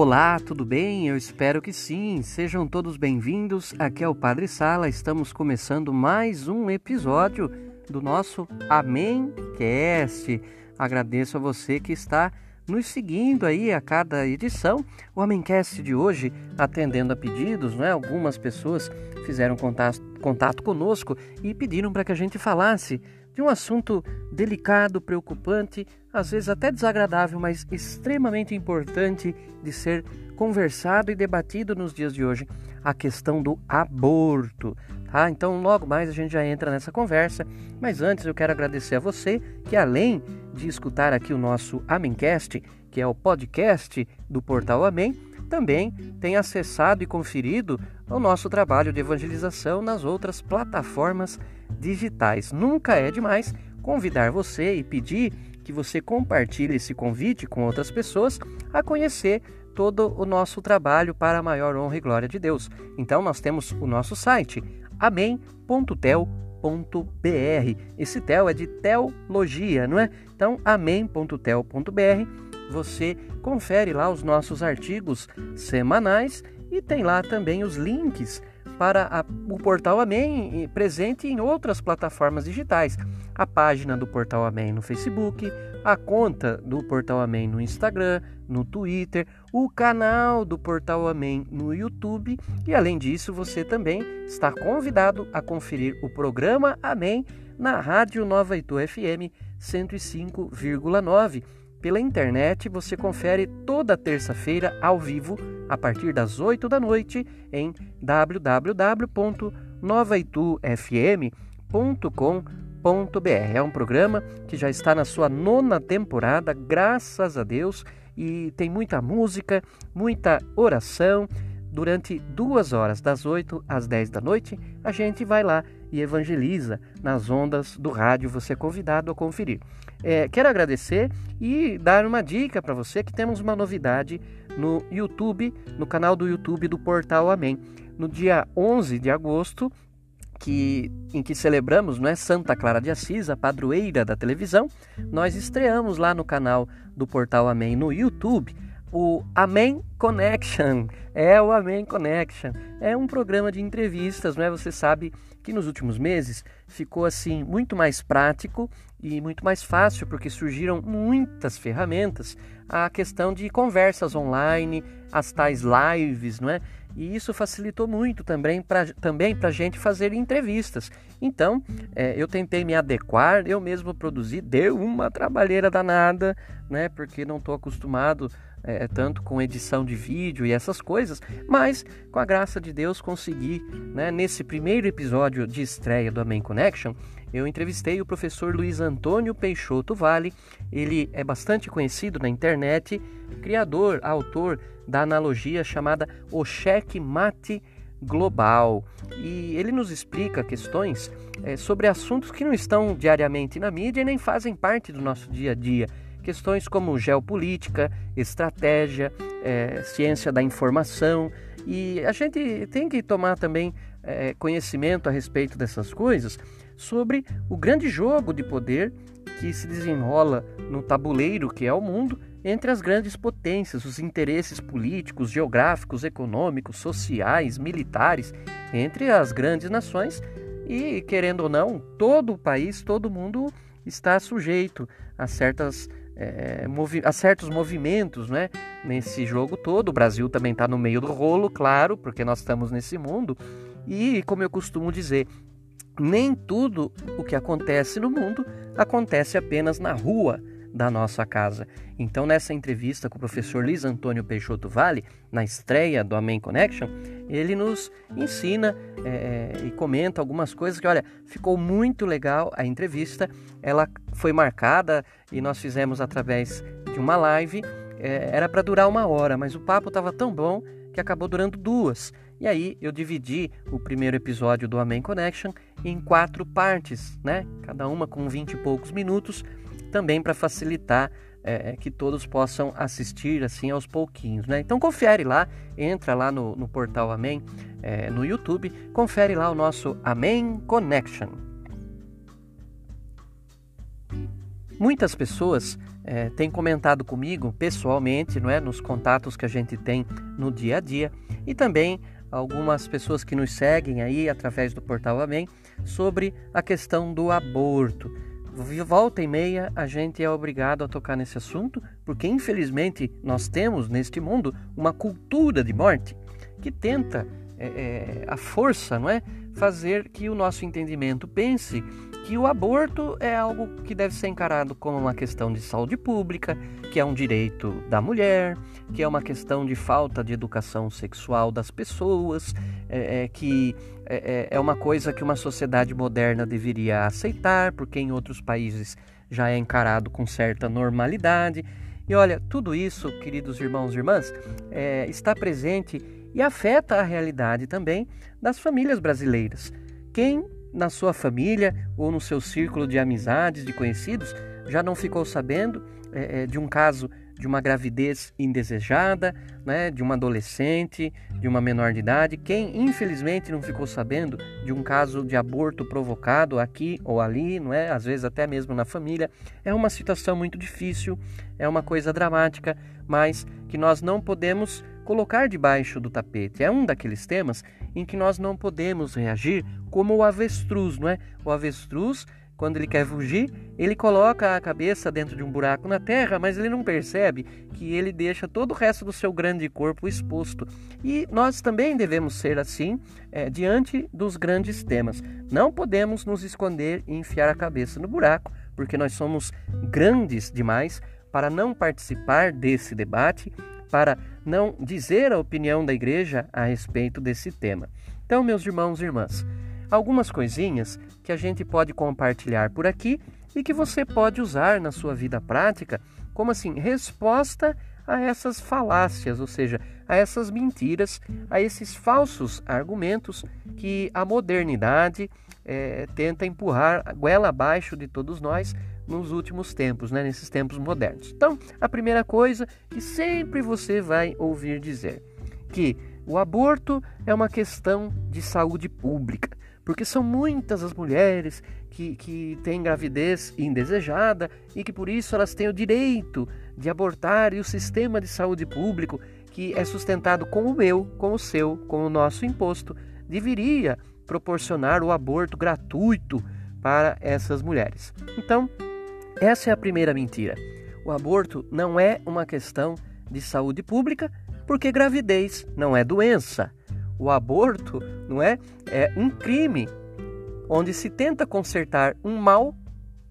Olá, tudo bem? Eu espero que sim. Sejam todos bem-vindos. Aqui é o Padre Sala. Estamos começando mais um episódio do nosso Amém Cast. Agradeço a você que está nos seguindo aí a cada edição. O Amencast de hoje, atendendo a pedidos, né? Algumas pessoas fizeram contato, contato conosco e pediram para que a gente falasse de um assunto delicado, preocupante, às vezes até desagradável, mas extremamente importante de ser conversado e debatido nos dias de hoje, a questão do aborto. Tá? Então, logo mais a gente já entra nessa conversa, mas antes eu quero agradecer a você que, além de escutar aqui o nosso Amencast, que é o podcast do Portal Amém, também tem acessado e conferido o nosso trabalho de evangelização nas outras plataformas digitais. Nunca é demais convidar você e pedir que você compartilhe esse convite com outras pessoas a conhecer todo o nosso trabalho para a maior honra e glória de Deus. Então nós temos o nosso site amém.tel.br. Esse tel é de teologia, não é? Então amém.tel.br. Você confere lá os nossos artigos semanais e tem lá também os links para a, o Portal Amém presente em outras plataformas digitais. A página do Portal Amém no Facebook, a conta do Portal Amém no Instagram, no Twitter, o canal do Portal Amém no YouTube e além disso você também está convidado a conferir o programa Amém na Rádio Nova Itu FM 105,9 pela internet você confere toda terça-feira ao vivo, a partir das 8 da noite, em www.novaitufm.com.br. É um programa que já está na sua nona temporada, graças a Deus, e tem muita música, muita oração. Durante duas horas, das 8 às 10 da noite, a gente vai lá e evangeliza nas ondas do rádio. Você é convidado a conferir. É, quero agradecer e dar uma dica para você que temos uma novidade no YouTube, no canal do YouTube do Portal Amém. No dia 11 de agosto, que, em que celebramos não é, Santa Clara de Assis, a padroeira da televisão, nós estreamos lá no canal do Portal Amém no YouTube o Amém Connection. É o Amém Connection. É um programa de entrevistas, não é? Você sabe que nos últimos meses ficou assim muito mais prático e muito mais fácil porque surgiram muitas ferramentas a questão de conversas online, as tais lives, não é? E isso facilitou muito também para também a gente fazer entrevistas. Então, é, eu tentei me adequar, eu mesmo produzi, deu uma trabalheira danada, né? Porque não estou acostumado é, tanto com edição de vídeo e essas coisas, mas com a graça de Deus consegui, né, nesse primeiro episódio de estreia do Amen Connection, eu entrevistei o professor Luiz Antônio Peixoto Vale. Ele é bastante conhecido na internet, criador, autor da analogia chamada O Cheque Mate Global. E ele nos explica questões é, sobre assuntos que não estão diariamente na mídia e nem fazem parte do nosso dia a dia questões como geopolítica, estratégia, é, ciência da informação. E a gente tem que tomar também é, conhecimento a respeito dessas coisas sobre o grande jogo de poder que se desenrola no tabuleiro que é o mundo entre as grandes potências, os interesses políticos, geográficos, econômicos, sociais, militares, entre as grandes nações e, querendo ou não, todo o país, todo mundo está sujeito a certas é, a certos movimentos né, nesse jogo todo. O Brasil também está no meio do rolo, claro, porque nós estamos nesse mundo. E, como eu costumo dizer, nem tudo o que acontece no mundo acontece apenas na rua da nossa casa. Então, nessa entrevista com o professor Luiz Antônio Peixoto Vale, na estreia do Amen Connection, ele nos ensina é, e comenta algumas coisas que, olha, ficou muito legal a entrevista. Ela foi marcada e nós fizemos através de uma live. É, era para durar uma hora, mas o papo estava tão bom que acabou durando duas. E aí eu dividi o primeiro episódio do Amen Connection em quatro partes, né? Cada uma com vinte e poucos minutos também para facilitar é, é, que todos possam assistir assim aos pouquinhos, né? Então confere lá, entra lá no, no portal Amém, é, no YouTube, confere lá o nosso Amém Connection. Muitas pessoas é, têm comentado comigo pessoalmente, não é, nos contatos que a gente tem no dia a dia, e também algumas pessoas que nos seguem aí através do portal Amém sobre a questão do aborto. Volta e meia a gente é obrigado a tocar nesse assunto, porque infelizmente nós temos neste mundo uma cultura de morte que tenta é, é, a força, não é, fazer que o nosso entendimento pense que o aborto é algo que deve ser encarado como uma questão de saúde pública, que é um direito da mulher, que é uma questão de falta de educação sexual das pessoas, é, é que é, é, é uma coisa que uma sociedade moderna deveria aceitar, porque em outros países já é encarado com certa normalidade. E olha, tudo isso, queridos irmãos e irmãs, é, está presente e afeta a realidade também das famílias brasileiras. Quem na sua família ou no seu círculo de amizades, de conhecidos, já não ficou sabendo é, de um caso de uma gravidez indesejada, né, de uma adolescente, de uma menor de idade. Quem infelizmente não ficou sabendo de um caso de aborto provocado aqui ou ali, não é? Às vezes até mesmo na família, é uma situação muito difícil, é uma coisa dramática, mas que nós não podemos colocar debaixo do tapete. É um daqueles temas em que nós não podemos reagir como o avestruz, não é? O avestruz, quando ele quer fugir, ele coloca a cabeça dentro de um buraco na terra, mas ele não percebe que ele deixa todo o resto do seu grande corpo exposto. E nós também devemos ser assim é, diante dos grandes temas. Não podemos nos esconder e enfiar a cabeça no buraco, porque nós somos grandes demais para não participar desse debate para não dizer a opinião da igreja a respeito desse tema. Então, meus irmãos e irmãs, algumas coisinhas que a gente pode compartilhar por aqui e que você pode usar na sua vida prática como assim resposta a essas falácias, ou seja, a essas mentiras, a esses falsos argumentos que a modernidade é, tenta empurrar goela abaixo de todos nós nos últimos tempos, né, nesses tempos modernos. Então, a primeira coisa que sempre você vai ouvir dizer que o aborto é uma questão de saúde pública, porque são muitas as mulheres que, que têm gravidez indesejada e que por isso elas têm o direito de abortar e o sistema de saúde público, que é sustentado com o meu, com o seu, com o nosso imposto, deveria proporcionar o aborto gratuito para essas mulheres. Então, essa é a primeira mentira. O aborto não é uma questão de saúde pública, porque gravidez não é doença. O aborto não é é um crime onde se tenta consertar um mal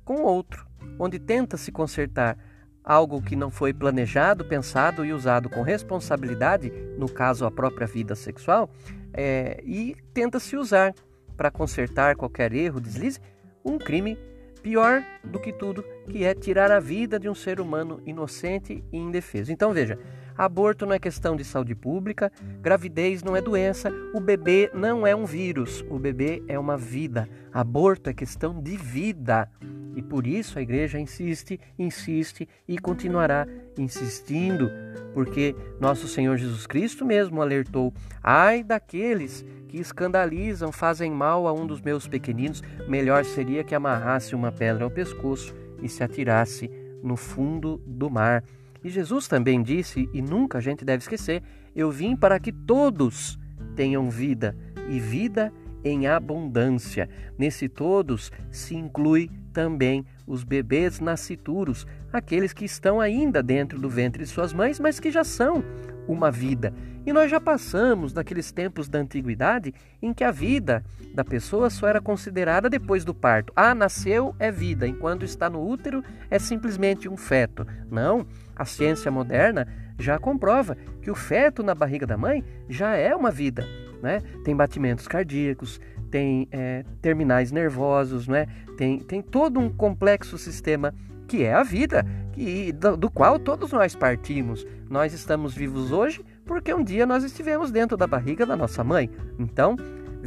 com outro, onde tenta se consertar algo que não foi planejado, pensado e usado com responsabilidade, no caso a própria vida sexual, é, e tenta se usar para consertar qualquer erro, deslize, um crime pior do que tudo, que é tirar a vida de um ser humano inocente e indefeso. Então veja, aborto não é questão de saúde pública, gravidez não é doença, o bebê não é um vírus, o bebê é uma vida. Aborto é questão de vida. E por isso a igreja insiste, insiste e continuará insistindo, porque nosso Senhor Jesus Cristo mesmo alertou: ai daqueles que escandalizam, fazem mal a um dos meus pequeninos, melhor seria que amarrasse uma pedra ao pescoço e se atirasse no fundo do mar. E Jesus também disse, e nunca a gente deve esquecer: Eu vim para que todos tenham vida, e vida em abundância. Nesse todos se inclui também os bebês nascituros, aqueles que estão ainda dentro do ventre de suas mães, mas que já são uma vida. E nós já passamos daqueles tempos da antiguidade em que a vida da pessoa só era considerada depois do parto. Ah, nasceu é vida, enquanto está no útero é simplesmente um feto. Não, a ciência moderna já comprova que o feto na barriga da mãe já é uma vida. Né? Tem batimentos cardíacos, tem é, terminais nervosos, né? tem, tem todo um complexo sistema que é a vida, que, do, do, qual todos nós partimos. Nós estamos vivos hoje porque um dia nós estivemos dentro da barriga da nossa mãe. Então,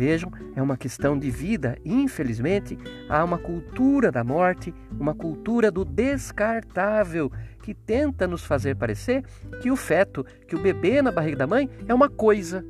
vejam, é uma questão de vida. Infelizmente, há uma cultura da morte, uma cultura do descartável, que tenta nos fazer parecer que o feto, que o bebê na barriga da mãe é uma coisa,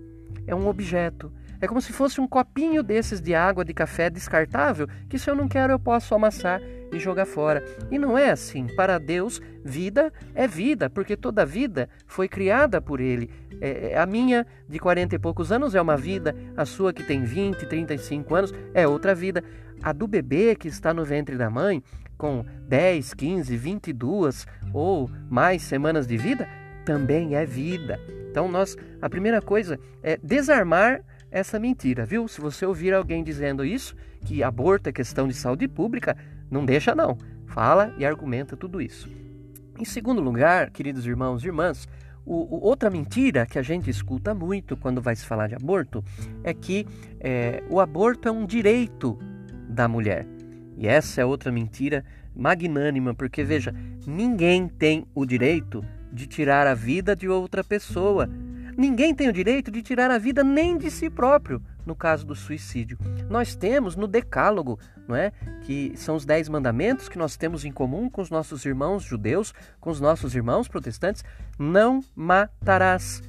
é um objeto, é como se fosse um copinho desses de água de café descartável, que se eu não quero eu posso amassar e jogar fora. E não é assim. Para Deus, vida é vida, porque toda vida foi criada por Ele. É, é a minha, de 40 e poucos anos, é uma vida, a sua, que tem 20, 35 anos, é outra vida. A do bebê que está no ventre da mãe, com 10, 15, 22 ou mais semanas de vida, também é vida. Então, nós, a primeira coisa é desarmar essa mentira, viu? Se você ouvir alguém dizendo isso, que aborto é questão de saúde pública, não deixa não. Fala e argumenta tudo isso. Em segundo lugar, queridos irmãos e irmãs, o, o, outra mentira que a gente escuta muito quando vai se falar de aborto é que é, o aborto é um direito da mulher. E essa é outra mentira magnânima, porque veja, ninguém tem o direito de tirar a vida de outra pessoa. Ninguém tem o direito de tirar a vida nem de si próprio, no caso do suicídio. Nós temos no Decálogo, não é? Que são os dez mandamentos que nós temos em comum com os nossos irmãos judeus, com os nossos irmãos protestantes. Não matarás.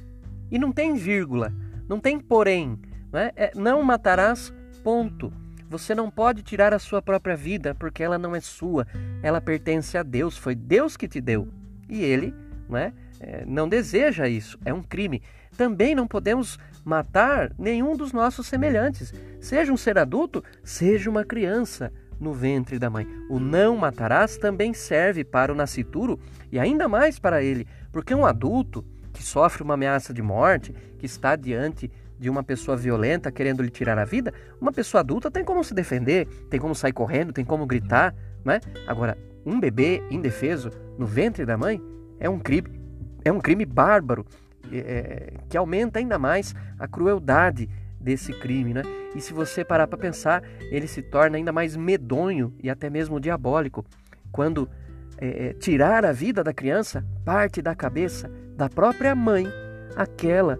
E não tem vírgula, não tem porém. Não, é? É, não matarás, ponto. Você não pode tirar a sua própria vida porque ela não é sua, ela pertence a Deus, foi Deus que te deu. E ele não, é? É, não deseja isso, é um crime. Também não podemos matar nenhum dos nossos semelhantes, seja um ser adulto, seja uma criança no ventre da mãe. O não matarás também serve para o nascituro e ainda mais para ele, porque um adulto que sofre uma ameaça de morte, que está diante de uma pessoa violenta querendo lhe tirar a vida, uma pessoa adulta tem como se defender, tem como sair correndo, tem como gritar, né? Agora, um bebê indefeso no ventre da mãe é um crime, é um crime bárbaro é, que aumenta ainda mais a crueldade desse crime, né? E se você parar para pensar, ele se torna ainda mais medonho e até mesmo diabólico quando é, é, tirar a vida da criança parte da cabeça da própria mãe, aquela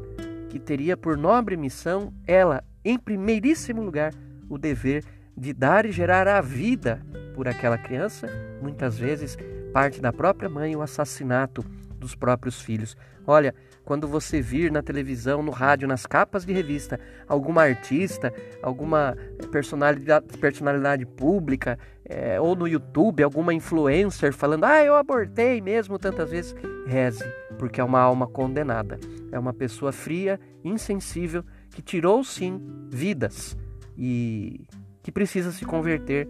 que teria por nobre missão ela, em primeiríssimo lugar, o dever de dar e gerar a vida por aquela criança, muitas vezes parte da própria mãe o assassinato dos próprios filhos. Olha, quando você vir na televisão, no rádio, nas capas de revista, alguma artista, alguma personalidade, personalidade pública, é, ou no YouTube, alguma influencer falando, ah, eu abortei mesmo tantas vezes, reze, porque é uma alma condenada. É uma pessoa fria, insensível, que tirou sim vidas e que precisa se converter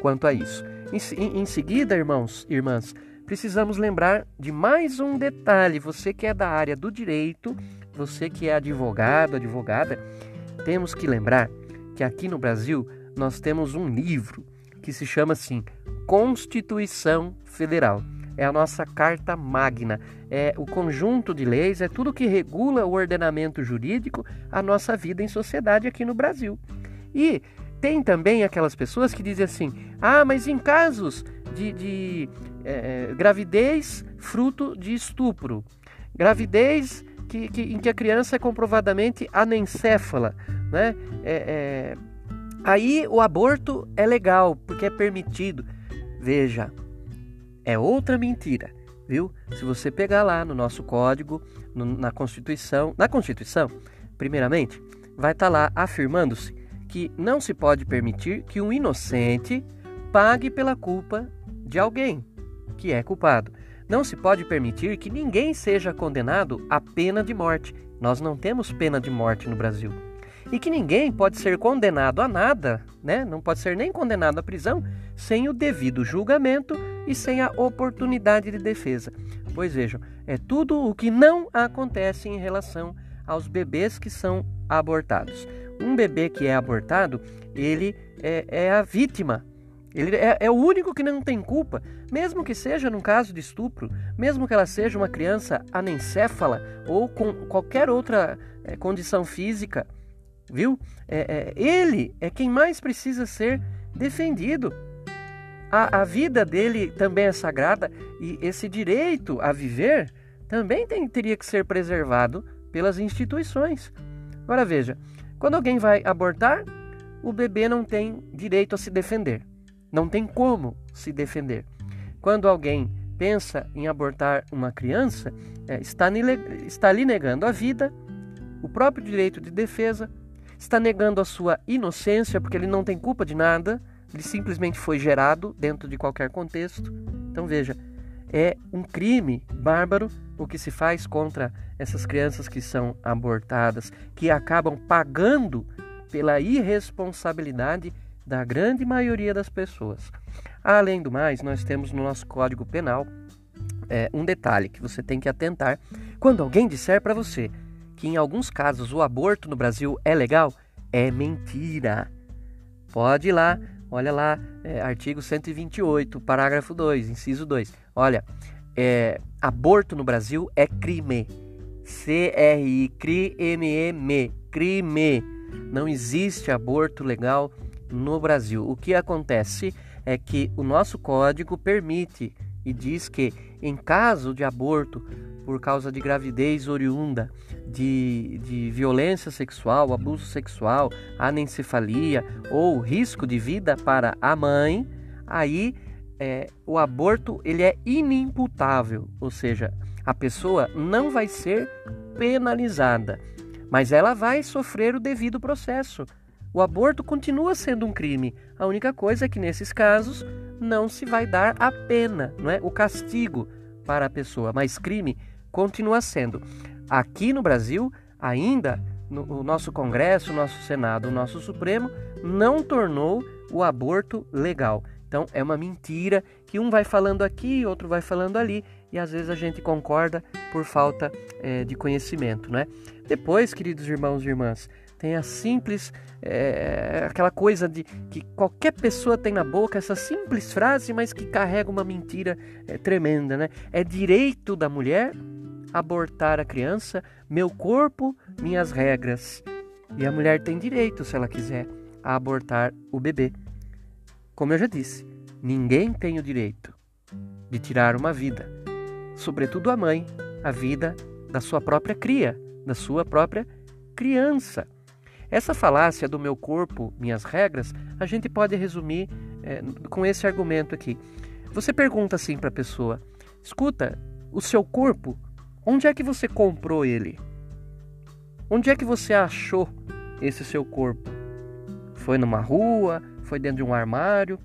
quanto a isso. Em, em seguida, irmãos, irmãs, precisamos lembrar de mais um detalhe. Você que é da área do direito, você que é advogado, advogada, temos que lembrar que aqui no Brasil nós temos um livro que se chama assim Constituição Federal. É a nossa carta magna, é o conjunto de leis, é tudo que regula o ordenamento jurídico, a nossa vida em sociedade aqui no Brasil. E tem também aquelas pessoas que dizem assim: ah, mas em casos de, de é, gravidez fruto de estupro, gravidez que, que, em que a criança é comprovadamente anencéfala, né? É, é, aí o aborto é legal porque é permitido. Veja, é outra mentira, viu? Se você pegar lá no nosso código, no, na Constituição, na Constituição, primeiramente, vai estar tá lá afirmando-se que não se pode permitir que um inocente pague pela culpa de alguém que é culpado. Não se pode permitir que ninguém seja condenado à pena de morte. Nós não temos pena de morte no Brasil. E que ninguém pode ser condenado a nada, né? Não pode ser nem condenado à prisão sem o devido julgamento e sem a oportunidade de defesa. Pois vejam, é tudo o que não acontece em relação aos bebês que são abortados. Um bebê que é abortado, ele é, é a vítima ele é, é, o único que não tem culpa, mesmo que seja num caso de estupro, mesmo que ela seja uma criança anencéfala ou com qualquer outra é, condição física, viu? É, é, ele é quem mais precisa ser defendido. A, a vida dele também é sagrada e esse direito a viver também tem, teria que ser preservado pelas instituições. Agora veja, quando alguém vai abortar, o bebê não tem direito a se defender. Não tem como se defender. Quando alguém pensa em abortar uma criança, é, está, está lhe negando a vida, o próprio direito de defesa, está negando a sua inocência, porque ele não tem culpa de nada, ele simplesmente foi gerado dentro de qualquer contexto. Então veja, é um crime bárbaro o que se faz contra essas crianças que são abortadas, que acabam pagando pela irresponsabilidade da grande maioria das pessoas. Além do mais, nós temos no nosso Código Penal é, um detalhe que você tem que atentar. Quando alguém disser para você que em alguns casos o aborto no Brasil é legal, é mentira. Pode ir lá, olha lá, é, artigo 128, parágrafo 2, inciso 2. Olha, é, aborto no Brasil é crime. C-R-I, crime, crime. Não existe aborto legal no Brasil. O que acontece é que o nosso código permite e diz que, em caso de aborto por causa de gravidez oriunda de, de violência sexual, abuso sexual, anencefalia ou risco de vida para a mãe, aí é, o aborto ele é inimputável, ou seja, a pessoa não vai ser penalizada, mas ela vai sofrer o devido processo. O aborto continua sendo um crime. A única coisa é que nesses casos não se vai dar a pena, não é? O castigo para a pessoa, mas crime continua sendo. Aqui no Brasil, ainda no, o nosso Congresso, o nosso Senado, o nosso Supremo não tornou o aborto legal. Então é uma mentira que um vai falando aqui, outro vai falando ali, e às vezes a gente concorda por falta é, de conhecimento, né? Depois, queridos irmãos e irmãs, tem a simples, é, aquela coisa de que qualquer pessoa tem na boca essa simples frase, mas que carrega uma mentira é, tremenda, né? É direito da mulher abortar a criança, meu corpo, minhas regras. E a mulher tem direito, se ela quiser, a abortar o bebê. Como eu já disse, ninguém tem o direito de tirar uma vida, sobretudo a mãe, a vida da sua própria cria, da sua própria criança. Essa falácia do meu corpo, minhas regras, a gente pode resumir é, com esse argumento aqui. Você pergunta assim para a pessoa: escuta, o seu corpo, onde é que você comprou ele? Onde é que você achou esse seu corpo? Foi numa rua? Foi dentro de um armário?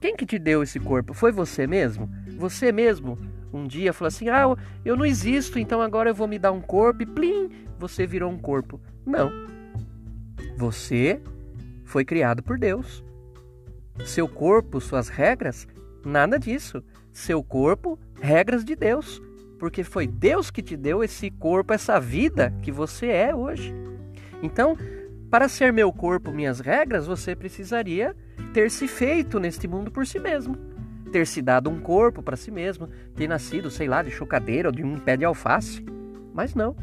Quem que te deu esse corpo? Foi você mesmo? Você mesmo um dia falou assim: Ah, eu não existo, então agora eu vou me dar um corpo e plim, você virou um corpo. Não. Você foi criado por Deus. Seu corpo, suas regras, nada disso. Seu corpo, regras de Deus. Porque foi Deus que te deu esse corpo, essa vida que você é hoje. Então, para ser meu corpo, minhas regras, você precisaria ter se feito neste mundo por si mesmo. Ter se dado um corpo para si mesmo, ter nascido, sei lá, de chocadeira ou de um pé de alface. Mas não.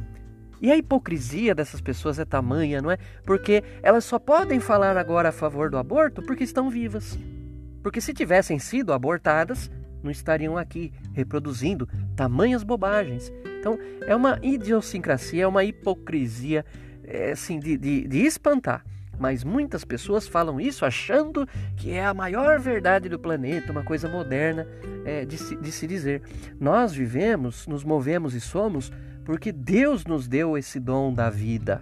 E a hipocrisia dessas pessoas é tamanha, não é? Porque elas só podem falar agora a favor do aborto porque estão vivas. Porque se tivessem sido abortadas, não estariam aqui reproduzindo tamanhas bobagens. Então, é uma idiosincrasia, é uma hipocrisia é, assim, de, de, de espantar. Mas muitas pessoas falam isso achando que é a maior verdade do planeta, uma coisa moderna é, de, se, de se dizer. Nós vivemos, nos movemos e somos porque Deus nos deu esse dom da vida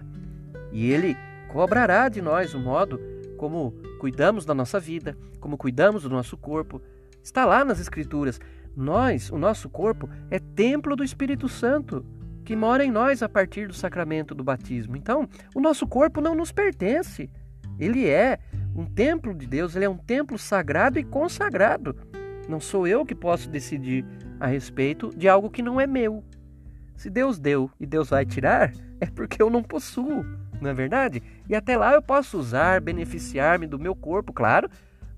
e Ele cobrará de nós o modo como cuidamos da nossa vida, como cuidamos do nosso corpo. Está lá nas Escrituras. Nós, o nosso corpo, é templo do Espírito Santo que mora em nós a partir do sacramento do batismo. Então, o nosso corpo não nos pertence. Ele é um templo de Deus, ele é um templo sagrado e consagrado. Não sou eu que posso decidir a respeito de algo que não é meu. Se Deus deu e Deus vai tirar, é porque eu não possuo, não é verdade? E até lá eu posso usar, beneficiar-me do meu corpo, claro,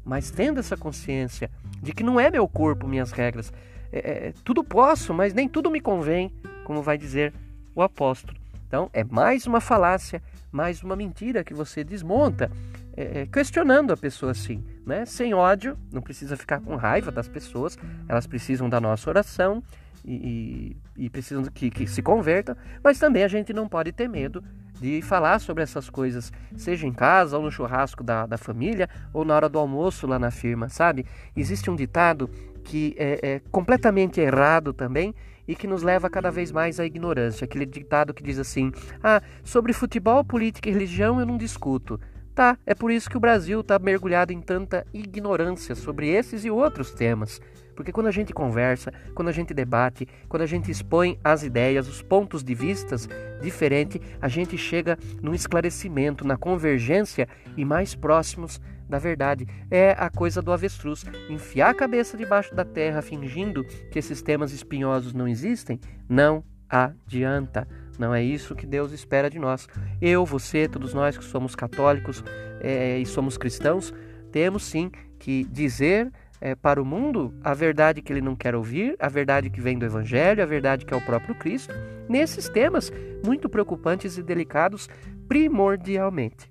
mas tendo essa consciência de que não é meu corpo minhas regras. É, é, tudo posso, mas nem tudo me convém, como vai dizer o apóstolo. Então é mais uma falácia, mais uma mentira que você desmonta, é, é questionando a pessoa assim, né? Sem ódio, não precisa ficar com raiva das pessoas, elas precisam da nossa oração e, e, e precisam que, que se convertam, mas também a gente não pode ter medo de falar sobre essas coisas, seja em casa ou no churrasco da, da família ou na hora do almoço lá na firma, sabe? Existe um ditado que é, é completamente errado também e que nos leva cada vez mais à ignorância. Aquele ditado que diz assim: Ah, sobre futebol, política e religião eu não discuto, Tá, é por isso que o Brasil está mergulhado em tanta ignorância sobre esses e outros temas. Porque quando a gente conversa, quando a gente debate, quando a gente expõe as ideias, os pontos de vistas diferentes, a gente chega num esclarecimento, na convergência e mais próximos da verdade. É a coisa do avestruz. Enfiar a cabeça debaixo da terra fingindo que esses temas espinhosos não existem, não adianta. Não é isso que Deus espera de nós. Eu, você, todos nós que somos católicos é, e somos cristãos, temos sim que dizer é, para o mundo a verdade que ele não quer ouvir, a verdade que vem do Evangelho, a verdade que é o próprio Cristo, nesses temas muito preocupantes e delicados, primordialmente.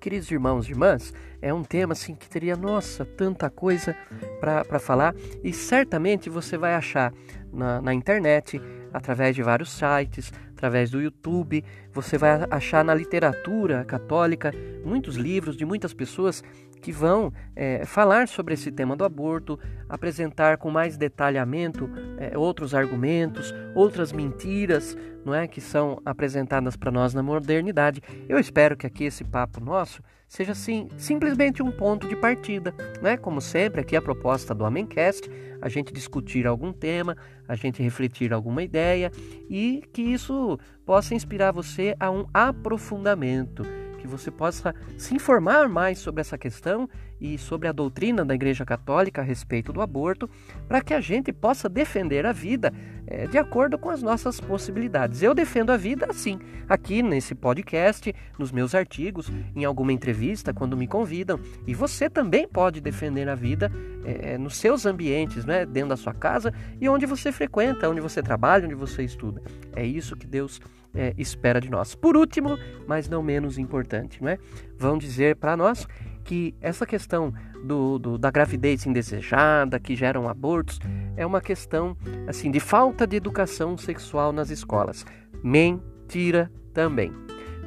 Queridos irmãos e irmãs, é um tema assim que teria, nossa, tanta coisa para falar e certamente você vai achar na, na internet, através de vários sites, através do YouTube, você vai achar na literatura católica muitos livros de muitas pessoas que vão é, falar sobre esse tema do aborto, apresentar com mais detalhamento é, outros argumentos, outras mentiras, não é, que são apresentadas para nós na modernidade. Eu espero que aqui esse papo nosso seja assim, simplesmente um ponto de partida, né? Como sempre, aqui a proposta do Amencast, a gente discutir algum tema, a gente refletir alguma ideia e que isso possa inspirar você a um aprofundamento que você possa se informar mais sobre essa questão e sobre a doutrina da Igreja Católica a respeito do aborto, para que a gente possa defender a vida é, de acordo com as nossas possibilidades. Eu defendo a vida assim, aqui nesse podcast, nos meus artigos, em alguma entrevista, quando me convidam, e você também pode defender a vida é, nos seus ambientes, né, dentro da sua casa e onde você frequenta, onde você trabalha, onde você estuda. É isso que Deus é, espera de nós. Por último, mas não menos importante, não é? Vão dizer para nós que essa questão do, do, da gravidez indesejada, que geram abortos, é uma questão assim de falta de educação sexual nas escolas. Mentira também.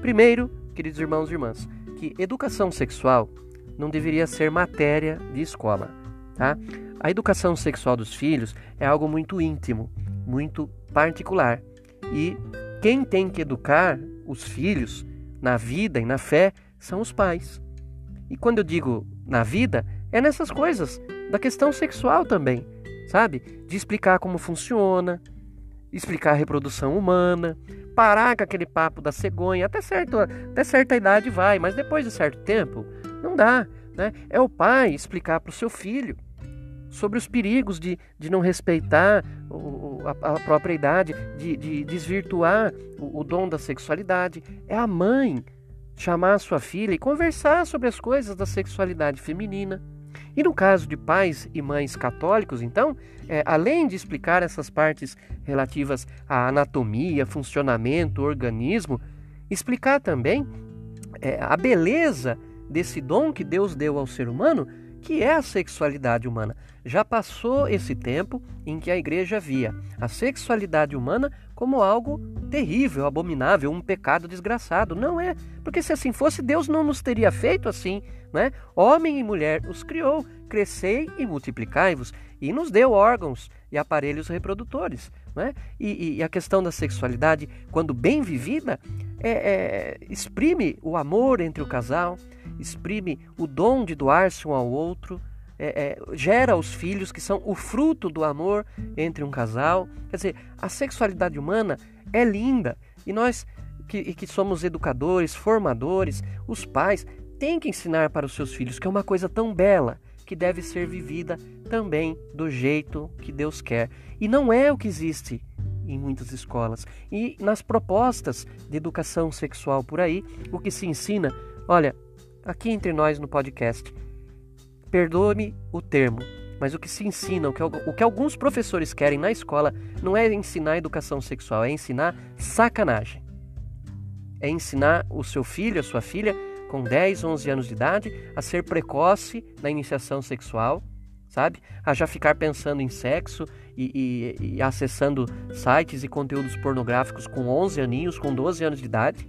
Primeiro, queridos irmãos e irmãs, que educação sexual não deveria ser matéria de escola, tá? A educação sexual dos filhos é algo muito íntimo, muito particular e quem tem que educar os filhos na vida e na fé são os pais. E quando eu digo na vida, é nessas coisas, da questão sexual também, sabe? De explicar como funciona, explicar a reprodução humana, parar com aquele papo da cegonha, até, certo, até certa idade vai, mas depois de certo tempo, não dá. Né? É o pai explicar para o seu filho sobre os perigos de, de não respeitar o, a, a, própria idade, de, de desvirtuar o, o dom da sexualidade. É a mãe chamar a sua filha e conversar sobre as coisas da sexualidade feminina. E no caso de pais e mães católicos, então, é, além de explicar essas partes relativas à anatomia, funcionamento, organismo, explicar também é, a beleza desse dom que Deus deu ao ser humano que é a sexualidade humana. Já passou esse tempo em que a igreja via a sexualidade humana como algo terrível, abominável, um pecado desgraçado. Não é, porque se assim fosse, Deus não nos teria feito assim, né? Homem e mulher os criou, crescei e multiplicai-vos, e nos deu órgãos e aparelhos reprodutores, né? E, e a questão da sexualidade, quando bem vivida, é, é, exprime o amor entre o casal, exprime o dom de doar-se um ao outro, é, é, gera os filhos que são o fruto do amor entre um casal. Quer dizer, a sexualidade humana é linda e nós que, que somos educadores, formadores, os pais, têm que ensinar para os seus filhos que é uma coisa tão bela que deve ser vivida também do jeito que Deus quer. E não é o que existe em muitas escolas. E nas propostas de educação sexual por aí, o que se ensina, olha, aqui entre nós no podcast, perdoe-me o termo, mas o que se ensina, o que, o que alguns professores querem na escola, não é ensinar educação sexual, é ensinar sacanagem. É ensinar o seu filho, a sua filha, com 10, 11 anos de idade, a ser precoce na iniciação sexual, sabe? A já ficar pensando em sexo e, e, e, acessando sites e conteúdos pornográficos com 11 aninhos, com 12 anos de idade,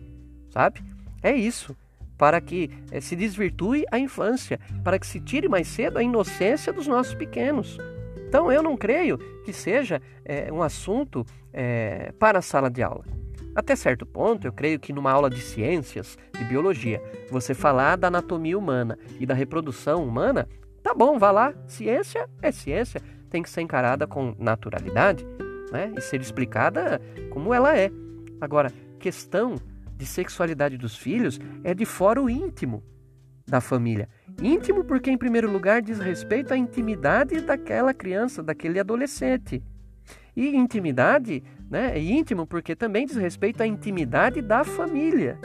sabe? É isso. Para que é, se desvirtue a infância, para que se tire mais cedo a inocência dos nossos pequenos. Então eu não creio que seja é, um assunto é, para a sala de aula. Até certo ponto, eu creio que numa aula de ciências, de biologia, você falar da anatomia humana e da reprodução humana, tá bom, vá lá. Ciência é ciência, tem que ser encarada com naturalidade né? e ser explicada como ela é. Agora, questão de sexualidade dos filhos é de fora o íntimo da família. Íntimo porque, em primeiro lugar, diz respeito à intimidade daquela criança, daquele adolescente. E intimidade né, é íntimo porque também diz respeito à intimidade da família.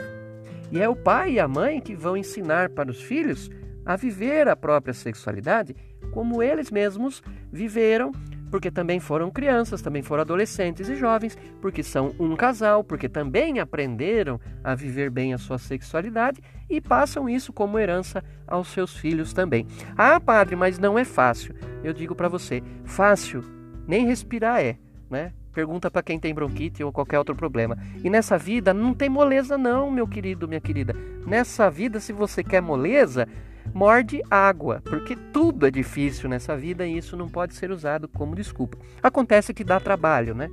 E é o pai e a mãe que vão ensinar para os filhos a viver a própria sexualidade como eles mesmos viveram porque também foram crianças, também foram adolescentes e jovens, porque são um casal, porque também aprenderam a viver bem a sua sexualidade e passam isso como herança aos seus filhos também. Ah, padre, mas não é fácil. Eu digo para você, fácil nem respirar é, né? Pergunta para quem tem bronquite ou qualquer outro problema. E nessa vida não tem moleza não, meu querido, minha querida. Nessa vida, se você quer moleza, morde água, porque tudo é difícil nessa vida e isso não pode ser usado como desculpa. Acontece que dá trabalho, né?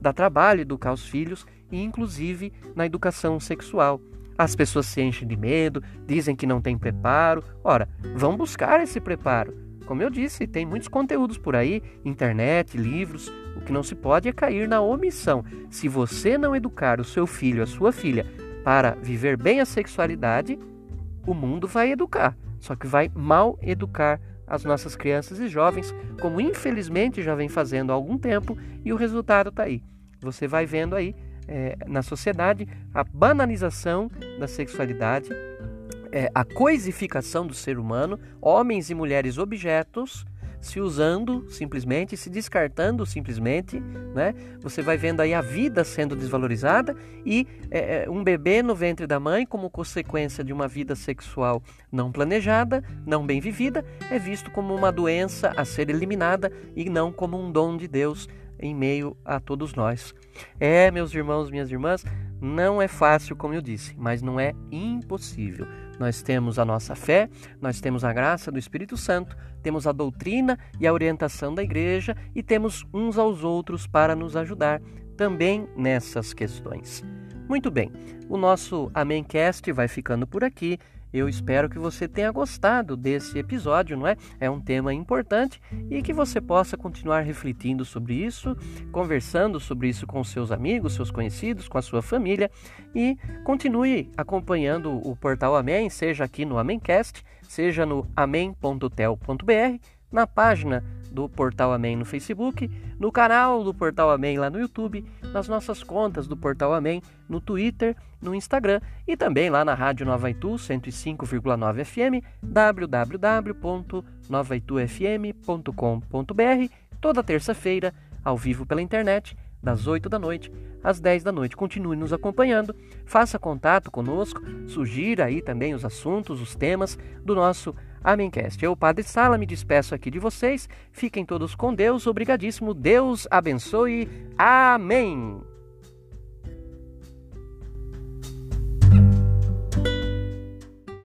Dá trabalho educar os filhos e inclusive na educação sexual. As pessoas se enchem de medo, dizem que não tem preparo. Ora, vão buscar esse preparo. Como eu disse, tem muitos conteúdos por aí, internet, livros. O que não se pode é cair na omissão. Se você não educar o seu filho, a sua filha, para viver bem a sexualidade, o mundo vai educar, só que vai mal educar as nossas crianças e jovens, como infelizmente já vem fazendo há algum tempo, e o resultado está aí. Você vai vendo aí é, na sociedade a banalização da sexualidade, é, a coisificação do ser humano, homens e mulheres objetos se usando simplesmente, se descartando simplesmente, né? Você vai vendo aí a vida sendo desvalorizada e é, é, um bebê no ventre da mãe, como consequência de uma vida sexual não planejada, não bem vivida, é visto como uma doença a ser eliminada e não como um dom de Deus em meio a todos nós. É, meus irmãos, minhas irmãs, não é fácil, como eu disse, mas não é impossível. Nós temos a nossa fé, nós temos a graça do Espírito Santo, temos a doutrina e a orientação da igreja e temos uns aos outros para nos ajudar também nessas questões. Muito bem, o nosso Amencast vai ficando por aqui. Eu espero que você tenha gostado desse episódio, não é? É um tema importante e que você possa continuar refletindo sobre isso, conversando sobre isso com seus amigos, seus conhecidos, com a sua família e continue acompanhando o portal Amém, seja aqui no Amencast, seja no amém.tel.br, na página do Portal Amém no Facebook, no canal do Portal Amém lá no YouTube, nas nossas contas do Portal Amém no Twitter, no Instagram e também lá na Rádio Nova Itu 105,9 FM, www.novaitufm.com.br, toda terça-feira, ao vivo pela internet, das 8 da noite às 10 da noite. Continue nos acompanhando, faça contato conosco, sugira aí também os assuntos, os temas do nosso Amencast. Eu, Padre Sala, me despeço aqui de vocês. Fiquem todos com Deus. Obrigadíssimo. Deus abençoe. Amém.